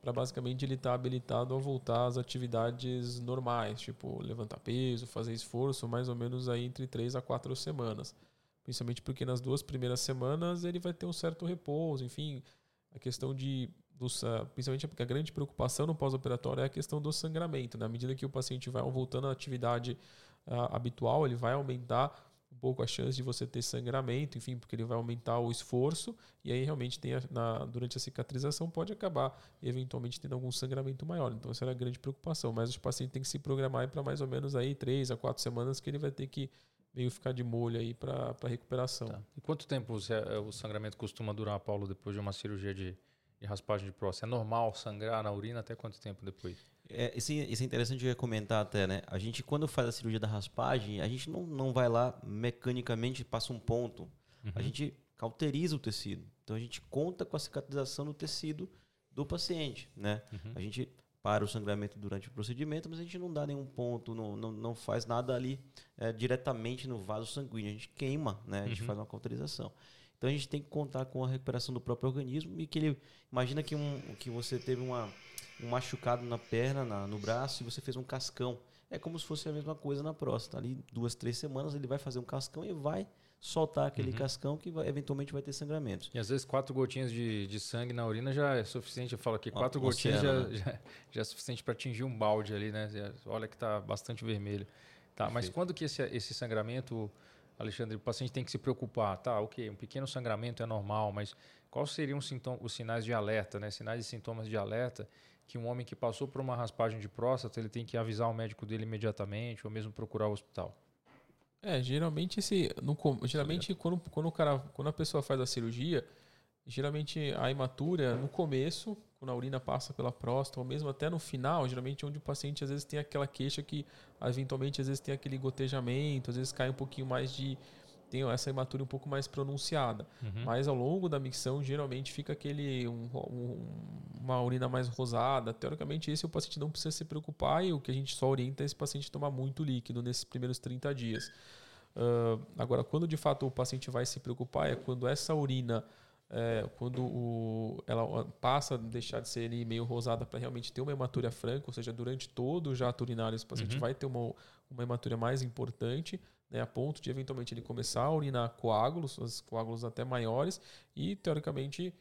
para basicamente ele estar habilitado a voltar às atividades normais, tipo levantar peso, fazer esforço, mais ou menos aí entre 3 a 4 semanas. Principalmente porque nas duas primeiras semanas ele vai ter um certo repouso, enfim, a questão de do, sa- principalmente porque a grande preocupação no pós-operatório é a questão do sangramento. né? Na medida que o paciente vai voltando à atividade ah, habitual, ele vai aumentar um pouco a chance de você ter sangramento, enfim, porque ele vai aumentar o esforço e aí realmente tem a- na, durante a cicatrização pode acabar eventualmente tendo algum sangramento maior. Então essa era a grande preocupação. Mas o paciente tem que se programar para mais ou menos aí três a quatro semanas que ele vai ter que meio ficar de molho aí para recuperação. Tá. E quanto tempo o, se- o sangramento costuma durar, Paulo, depois de uma cirurgia de, de raspagem de próstata? É normal sangrar na urina até quanto tempo depois? É, isso, isso é interessante comentar até, né? A gente, quando faz a cirurgia da raspagem, a gente não, não vai lá mecanicamente passa um ponto. A gente cauteriza o tecido. Então a gente conta com a cicatrização do tecido do paciente, né? A gente para o sangramento durante o procedimento, mas a gente não dá nenhum ponto, não, não, não faz nada ali é, diretamente no vaso sanguíneo. A gente queima, né? A gente faz uma cauterização. Então a gente tem que contar com a recuperação do próprio organismo e que ele imagina que um que você teve uma um machucado na perna, na- no braço e você fez um cascão. É como se fosse a mesma coisa na próstata. Ali duas, três semanas ele vai fazer um cascão e vai soltar aquele cascão que vai- eventualmente vai ter sangramentos. E às vezes quatro gotinhas de, de sangue na urina já é suficiente. Eu falo aqui, quatro gotinhas oceano, já, já, já é suficiente para atingir um balde ali, né? Olha que tá bastante vermelho. Tá, mas quando que esse, esse sangramento, Alexandre, o paciente tem que se preocupar? Tá, ok, um pequeno sangramento é normal, mas quais seriam os, sintoma, os sinais de alerta, né? Sinais e sintomas de alerta que um homem que passou por uma raspagem de próstata, ele tem que avisar o médico dele imediatamente ou mesmo procurar o hospital? É, geralmente esse. No, geralmente quando, quando, o cara, quando a pessoa faz a cirurgia, geralmente a hematura, no começo, quando a urina passa pela próstata, ou mesmo até no final, geralmente é onde o paciente às vezes tem aquela queixa que eventualmente às vezes tem aquele gotejamento, às vezes cai um pouquinho mais de. Tem essa hematura um pouco mais pronunciada. Mas ao longo da micção, geralmente fica aquele um- um- uma urina mais rosada. Teoricamente, esse o paciente não precisa se preocupar e o que a gente só orienta é esse paciente tomar muito líquido nesses primeiros 30 dias. Ah, agora, quando de fato o paciente vai se preocupar é quando essa urina, é, quando o- ela passa a deixar de ser ali meio rosada para realmente ter uma hematúria franca, ou seja, durante todo o jato urinário esse paciente vai ter uma, uma hematúria mais importante, né, a ponto de eventualmente ele começar a urinar coágulos, os coágulos até maiores, e teoricamente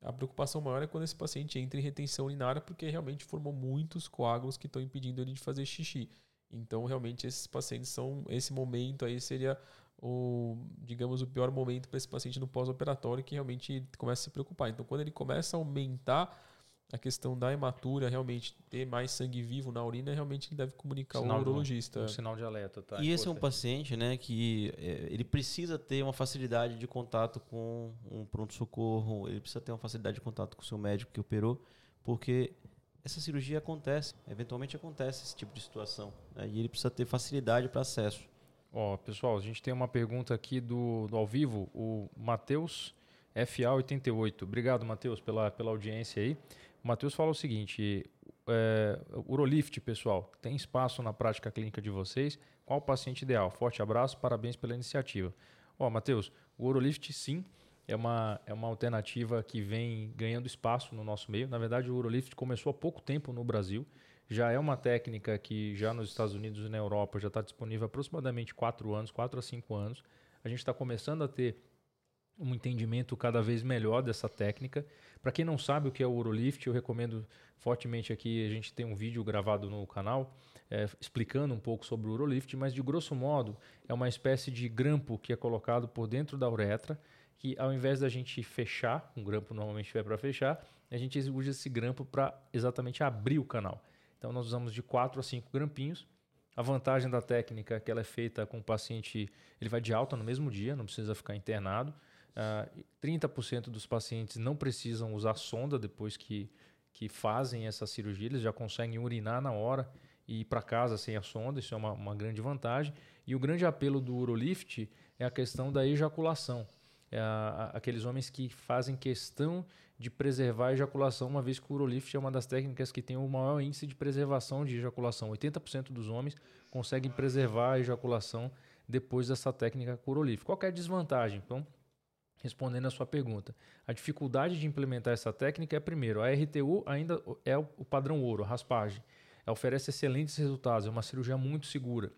a preocupação maior é quando esse paciente entra em retenção urinária, porque realmente formou muitos coágulos que estão impedindo ele de fazer xixi. Então, realmente, esses pacientes são. Esse momento aí seria o, digamos, o pior momento para esse paciente no pós-operatório, que realmente começa a se preocupar. Então, quando ele começa a aumentar a questão da hematúria, realmente ter mais sangue vivo na urina, realmente ele deve comunicar Sinal ao de um- urologista. Um sinal de alerta, tá? e esse é um paciente, né, que é, ele precisa ter uma facilidade de contato com um pronto-socorro, ele precisa ter uma facilidade de contato com o seu médico que operou, porque essa cirurgia acontece, eventualmente acontece esse tipo de situação, né, e ele precisa ter facilidade para acesso. Ó, pessoal, a gente tem uma pergunta aqui do, do ao vivo, o Matheus FA88. Obrigado, Matheus, pela, pela audiência aí. O Matheus fala o seguinte: é, Urolift, pessoal, tem espaço na prática clínica de vocês? Qual o paciente ideal? Forte abraço, parabéns pela iniciativa. Ó, Matheus, o Urolift sim é uma, é uma alternativa que vem ganhando espaço no nosso meio. Na verdade, o Urolift começou há pouco tempo no Brasil. Já é uma técnica que já nos Estados Unidos e na Europa já está disponível há aproximadamente 4 anos, 4 a 5 anos. A gente está começando a ter um entendimento cada vez melhor dessa técnica. Para quem não sabe o que é o Urolift, eu recomendo fortemente aqui, a gente tem um vídeo gravado no canal, é, explicando um pouco sobre o urolift, mas de grosso modo é uma espécie de grampo que é colocado por dentro da uretra, que ao invés da gente fechar, um grampo normalmente é para fechar, a gente usa esse grampo para exatamente abrir o canal. Então nós usamos de 4 a 5 grampinhos. A vantagem da técnica é que ela é feita com o paciente, ele vai de alta no mesmo dia, não precisa ficar internado. Uh, ah, 30% dos pacientes não precisam usar sonda depois que, que fazem essa cirurgia, eles já conseguem urinar na hora e ir para casa sem a sonda, isso é uma, uma grande vantagem. E o grande apelo do Urolift é a questão da ejaculação. É aqueles homens que fazem questão de preservar a ejaculação, uma vez que o Urolift é uma das técnicas que tem o maior índice de preservação de ejaculação. 80% dos homens conseguem preservar a ejaculação depois dessa técnica com Urolift. Qual é a desvantagem? Então, respondendo a sua pergunta, a dificuldade de implementar essa técnica é, primeiro, a RTU ainda é o padrão ouro, a raspagem. Ela oferece excelentes resultados, é uma cirurgia muito segura.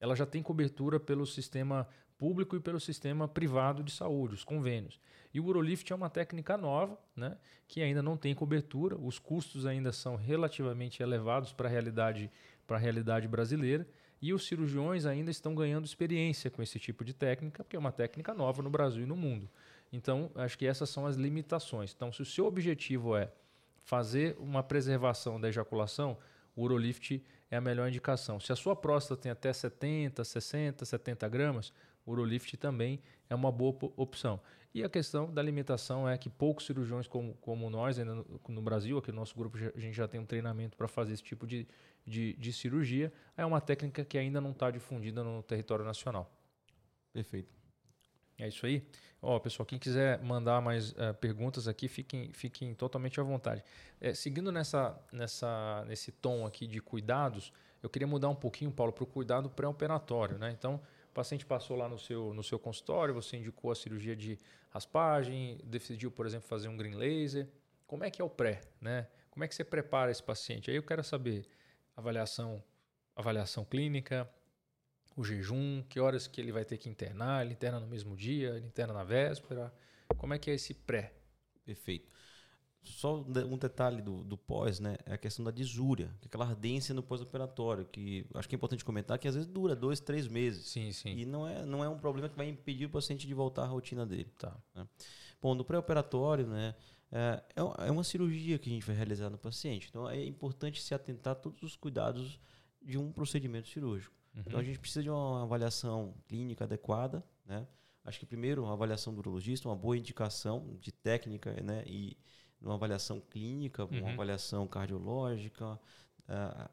Ela já tem cobertura pelo sistema público e pelo sistema privado de saúde, os convênios. E o Urolift é uma técnica nova, né, que ainda não tem cobertura, os custos ainda são relativamente elevados para a realidade, para a realidade brasileira, e os cirurgiões ainda estão ganhando experiência com esse tipo de técnica, porque é uma técnica nova no Brasil e no mundo. Então, acho que essas são as limitações. Então, se o seu objetivo é fazer uma preservação da ejaculação, o Urolift é a melhor indicação. Se a sua próstata tem até 70, 60, 70 gramas, o Urolift também é uma boa opção. E a questão da alimentação é que poucos cirurgiões como, como nós, ainda no, no Brasil, aqui no nosso grupo, a gente já tem um treinamento para fazer esse tipo de, de, de, cirurgia. É uma técnica que ainda não está difundida no território nacional. Perfeito. É isso aí. Ó, pessoal, quem quiser mandar mais uh, perguntas aqui, fiquem, fiquem totalmente à vontade. É, seguindo nessa, nessa, nesse tom aqui de cuidados, eu queria mudar um pouquinho, Paulo, para o cuidado pré-operatório. Né? Então, o paciente passou lá no seu, no seu consultório, você indicou a cirurgia de raspagem, decidiu, por exemplo, fazer um green laser. Como é que é o pré? Né? Como é que você prepara esse paciente? Aí eu quero saber avaliação, avaliação clínica, o jejum, que horas que ele vai ter que internar, ele interna no mesmo dia, ele interna na véspera. Como é que é esse pré? Perfeito. Só um detalhe do, do pós, né? É a questão da disúria, que é aquela ardência no pós-operatório, que acho que é importante comentar que às vezes dura dois, três meses. Sim, sim. E não é, não é um problema que vai impedir o paciente de voltar à rotina dele. Tá. Né? Bom, no pré-operatório, né? É, é, é uma cirurgia que a gente vai realizar no paciente. Então é importante se atentar a todos os cuidados de um procedimento cirúrgico. Uhum. Então a gente precisa de uma avaliação clínica adequada, né? Acho que primeiro uma avaliação do urologista, uma boa indicação de técnica, né? E uma avaliação clínica, uma uhum. avaliação cardiológica, uh,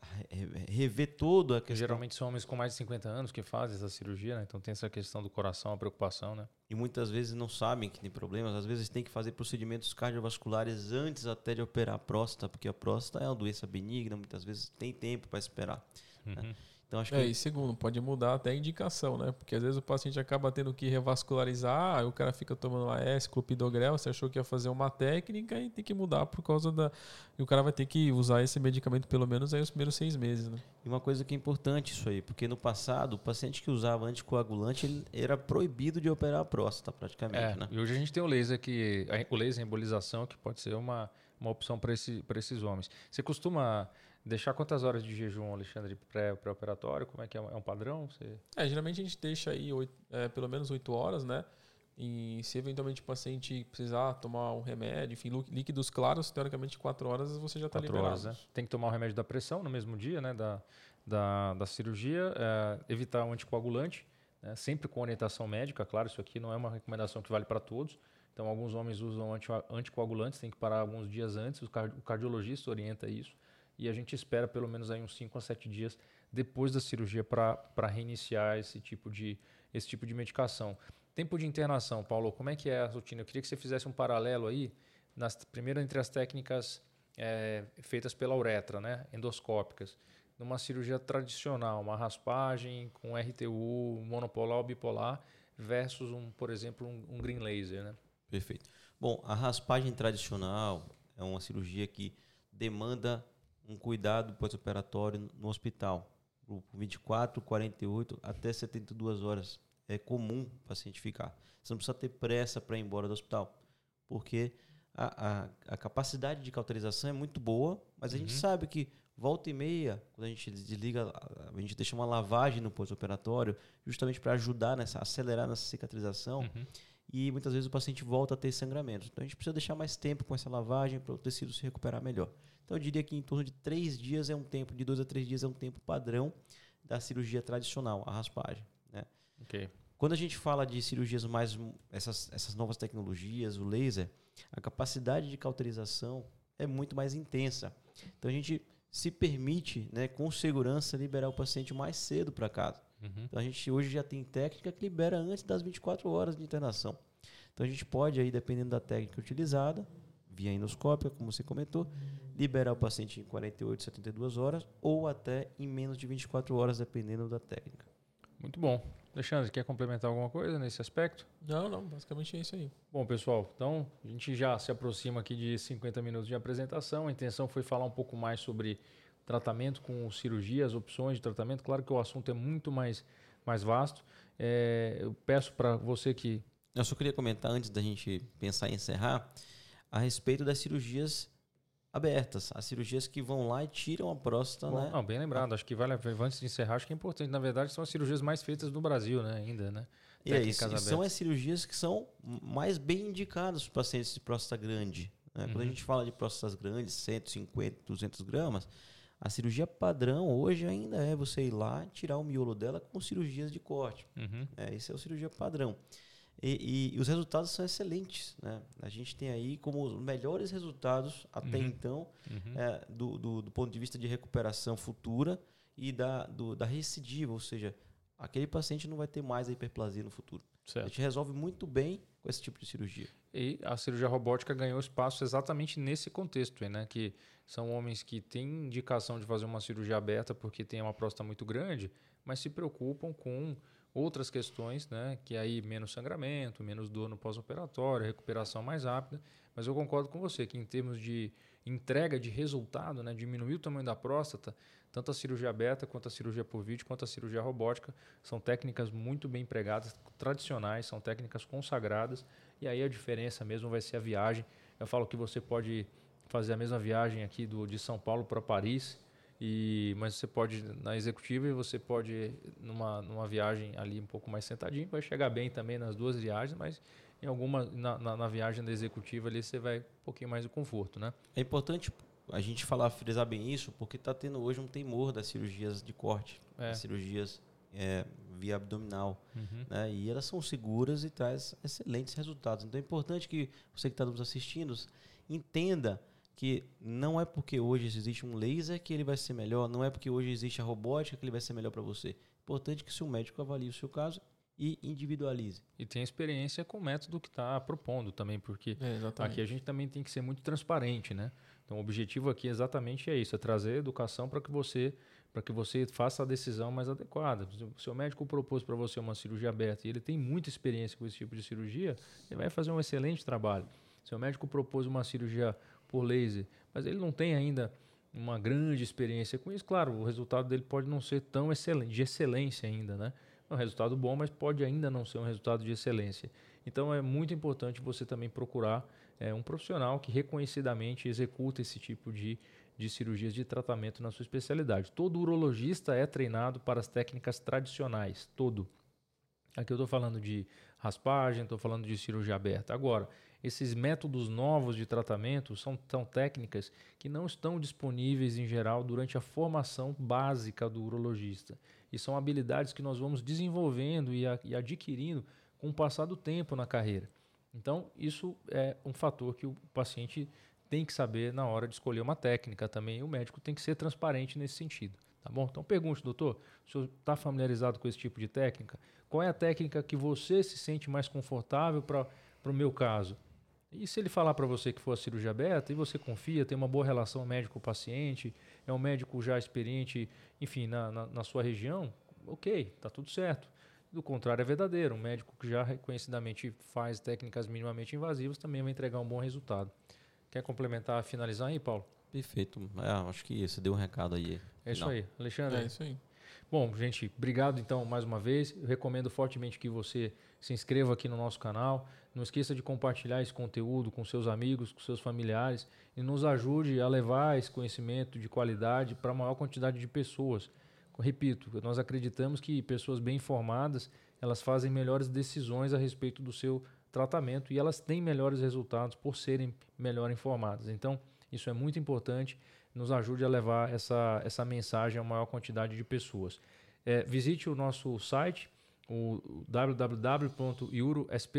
rever toda a questão. Geralmente são homens com mais de 50 anos que fazem essa cirurgia, né? Então tem essa questão do coração, a preocupação, né? E muitas vezes não sabem que tem problemas, às vezes tem que fazer procedimentos cardiovasculares antes até de operar a próstata, porque a próstata é uma doença benigna, muitas vezes tem tempo para esperar. Né? Uhum. Né? Então, acho é, que... e segundo, pode mudar até a indicação, né? Porque às vezes o paciente acaba tendo que revascularizar, aí o cara fica tomando AS, clopidogrel, você achou que ia fazer uma técnica e tem que mudar por causa da... E o cara vai ter que usar esse medicamento pelo menos aí os primeiros seis meses, né? E uma coisa que é importante isso aí, porque no passado, o paciente que usava anticoagulante, ele era proibido de operar a próstata, praticamente, é, né? E hoje a gente tem o laser, que o laser embolização, que pode ser uma, uma opção para esse, esses homens. Você costuma Deixar quantas horas de jejum, Alexandre, pré-operatório? Como é que é? É um padrão? Você... É, geralmente a gente deixa aí 8, é, pelo menos 8 horas, né? E se eventualmente o paciente precisar tomar um remédio, enfim, líquidos claros, teoricamente 4 horas você já está liberado. Horas, né? Tem que tomar o remédio da pressão no mesmo dia, né? Da, da, da cirurgia, é, evitar um anticoagulante, né? sempre com orientação médica, claro, isso aqui não é uma recomendação que vale para todos. Então, alguns homens usam anticoagulantes, tem que parar alguns dias antes, o cardiologista orienta isso e a gente espera pelo menos aí uns 5 a 7 dias depois da cirurgia para reiniciar esse tipo, de, esse tipo de medicação. Tempo de internação, Paulo, como é que é a rotina? Eu queria que você fizesse um paralelo aí, nas, primeiro entre as técnicas é, feitas pela uretra, né, endoscópicas, numa cirurgia tradicional, uma raspagem com RTU monopolar ou bipolar, versus, um, por exemplo, um, um green laser. Né? Perfeito. Bom, a raspagem tradicional é uma cirurgia que demanda um cuidado pós-operatório no hospital. Por 24, 48 até 72 horas. É comum o paciente ficar. Você não precisa ter pressa para ir embora do hospital. Porque a, a, a, capacidade de cauterização é muito boa, mas a uhum. gente sabe que Volta e meia, quando a gente desliga, a gente deixa uma lavagem no pós-operatório, justamente para ajudar nessa, acelerar nessa cicatrização. Uhum. E muitas vezes o paciente volta a ter sangramentos. Então a gente precisa deixar mais tempo com essa lavagem para o tecido se recuperar melhor. Então eu diria que em torno de três dias é um tempo, de dois a três dias é um tempo padrão da cirurgia tradicional, a raspagem. Né? Okay. Quando a gente fala de cirurgias mais essas, essas novas tecnologias, o laser, a capacidade de cauterização é muito mais intensa. Então a gente se permite, né, com segurança, liberar o paciente mais cedo para casa. Uhum. Então a gente hoje já tem técnica que libera antes das 24 horas de internação. Então a gente pode aí, dependendo da técnica utilizada, via endoscópia, como você comentou, liberar o paciente em 48, 72 horas ou até em menos de 24 horas, dependendo da técnica. Muito bom. Alexandre, quer complementar alguma coisa nesse aspecto? Não, não, basicamente é isso aí. Bom, pessoal, então a gente já se aproxima aqui de 50 minutos de apresentação. A intenção foi falar um pouco mais sobre tratamento com cirurgia, as opções de tratamento. Claro que o assunto é muito mais, mais vasto. É, eu peço para você que. Eu só queria comentar antes da gente pensar em encerrar a respeito das cirurgias abertas, as cirurgias que vão lá e tiram a próstata, Bom, né? Não, bem lembrado, acho que vale antes de encerrar, acho que é importante. Na verdade, são as cirurgias mais feitas no Brasil, né, ainda, né? E é isso, são as cirurgias que são mais bem indicadas para pacientes de próstata grande. Né? Uhum. Quando a uhum. gente fala de próstatas grandes, 150, 200 gramas, a cirurgia padrão hoje ainda é você ir lá tirar o miolo dela com cirurgias de corte. Uhum. É, esse é o cirurgia padrão. E, e, e, os resultados são excelentes. Né? A gente tem aí como os melhores resultados até uhum. então, uhum. É, do, do, do, ponto de vista de recuperação futura e da, do, da recidiva, ou seja, aquele paciente não vai ter mais a hiperplasia no futuro. Certo. A gente resolve muito bem com esse tipo de cirurgia. E a cirurgia robótica ganhou espaço exatamente nesse contexto, né? que são homens que têm indicação de fazer uma cirurgia aberta porque tem uma próstata muito grande, mas se preocupam com outras questões, né, que aí menos sangramento, menos dor no pós-operatório, recuperação mais rápida. Mas eu concordo com você que em termos de entrega de resultado, né, diminuir o tamanho da próstata, tanto a cirurgia aberta quanto a cirurgia por vídeo, quanto a cirurgia robótica, são técnicas muito bem empregadas, tradicionais, são técnicas consagradas, e aí a diferença mesmo vai ser a viagem. Eu falo que você pode fazer a mesma viagem aqui do, de São Paulo para Paris, e, mas você pode na executiva e você pode numa, numa viagem ali um pouco mais sentadinho, vai chegar bem também nas duas viagens, mas em alguma na, na, na viagem da executiva ali você vai um pouquinho mais de conforto, né? É importante a gente falar, frisar bem isso, porque está tendo hoje um temor das cirurgias de corte, é. das cirurgias é, via abdominal, uhum. né? E elas são seguras e traz excelentes resultados. Então é importante que você que está nos assistindo entenda que não é porque hoje existe um laser que ele vai ser melhor, não é porque hoje existe a robótica que ele vai ser melhor para você. Importante que seu médico avalie o seu caso e individualize. E tenha experiência com o método que está propondo também, porque é, aqui a gente também tem que ser muito transparente, né? Então o objetivo aqui exatamente é isso, é trazer educação para que você para que você faça a decisão mais adequada. Se o seu médico propôs para você uma cirurgia aberta e ele tem muita experiência com esse tipo de cirurgia, ele vai fazer um excelente trabalho. Se o médico propôs uma cirurgia por laser, mas ele não tem ainda uma grande experiência com isso, claro, o resultado dele pode não ser tão excelente, de excelência ainda, né? É um resultado bom, mas pode ainda não ser um resultado de excelência. Então é muito importante você também procurar é, um profissional que reconhecidamente executa esse tipo de, de cirurgias de tratamento na sua especialidade. Todo urologista é treinado para as técnicas tradicionais, todo. Aqui eu estou falando de raspagem, estou falando de cirurgia aberta. Agora, esses métodos novos de tratamento são, são técnicas que não estão disponíveis em geral durante a formação básica do urologista. E são habilidades que nós vamos desenvolvendo e, a, e adquirindo com o passar do tempo na carreira. Então, isso é um fator que o paciente tem que saber na hora de escolher uma técnica também. E o médico tem que ser transparente nesse sentido. Tá bom? Então pergunte, doutor, o senhor está familiarizado com esse tipo de técnica? Qual é a técnica que você se sente mais confortável para o meu caso? E se ele falar para você que for a cirurgia aberta e você confia, tem uma boa relação médico-paciente, é um médico já experiente, enfim, na, na, na sua região, ok, está tudo certo. Do contrário, é verdadeiro. Um médico que já reconhecidamente faz técnicas minimamente invasivas também vai entregar um bom resultado. Quer complementar, finalizar aí, Paulo? Perfeito. É, acho que você deu um recado aí. É isso aí. Alexandre. É isso aí. Bom, gente, obrigado então mais uma vez. Eu recomendo fortemente que você se inscreva aqui no nosso canal. Não esqueça de compartilhar esse conteúdo com seus amigos, com seus familiares e nos ajude a levar esse conhecimento de qualidade para a maior quantidade de pessoas. Repito, nós acreditamos que pessoas bem informadas elas fazem melhores decisões a respeito do seu tratamento e elas têm melhores resultados por serem melhor informadas. Então, isso é muito importante nos ajude a levar essa, essa mensagem a maior quantidade de pessoas. É, visite o nosso site, o www.iurosp.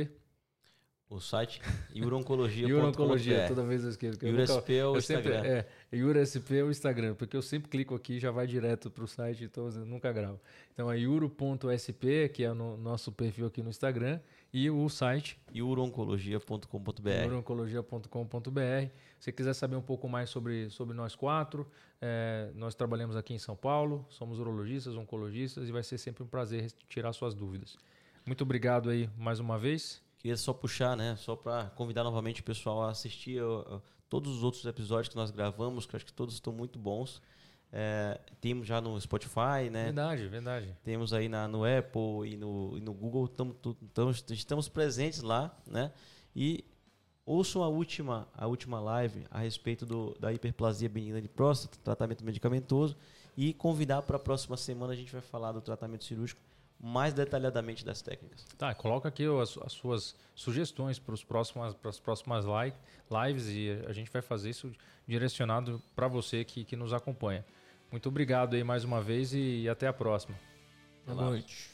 O site iuroncologia. Iuroncologia, toda vez eu esqueço. IuroSP é o Instagram. Sempre, é, IuroSP é o Instagram, porque eu sempre clico aqui e já vai direto para o site, então eu nunca gravo. Então é iuro.sp, que é o no, nosso perfil aqui no Instagram, e o site iuroncologia.com.br. iuroncologia.com.br. Se quiser saber um pouco mais sobre, sobre nós quatro, é, nós trabalhamos aqui em São Paulo, somos urologistas, oncologistas e vai ser sempre um prazer tirar suas dúvidas. Muito obrigado aí mais uma vez. Queria só puxar, né? Só para convidar novamente o pessoal a assistir a, a, todos os outros episódios que nós gravamos, que eu acho que todos estão muito bons. É, temos já no Spotify, né? Verdade, verdade. Temos aí na, no Apple e no, e no Google, tamo, tamo, estamos presentes lá, né? E ouçam a última, a última live a respeito do, da hiperplasia benigna de próstata, tratamento medicamentoso, e convidar para a próxima semana a gente vai falar do tratamento cirúrgico mais detalhadamente das técnicas. Tá, coloca aqui as, as suas sugestões para as próximas, próximas live, lives e a gente vai fazer isso direcionado para você que, que nos acompanha. Muito obrigado aí mais uma vez e até a próxima. Boa noite.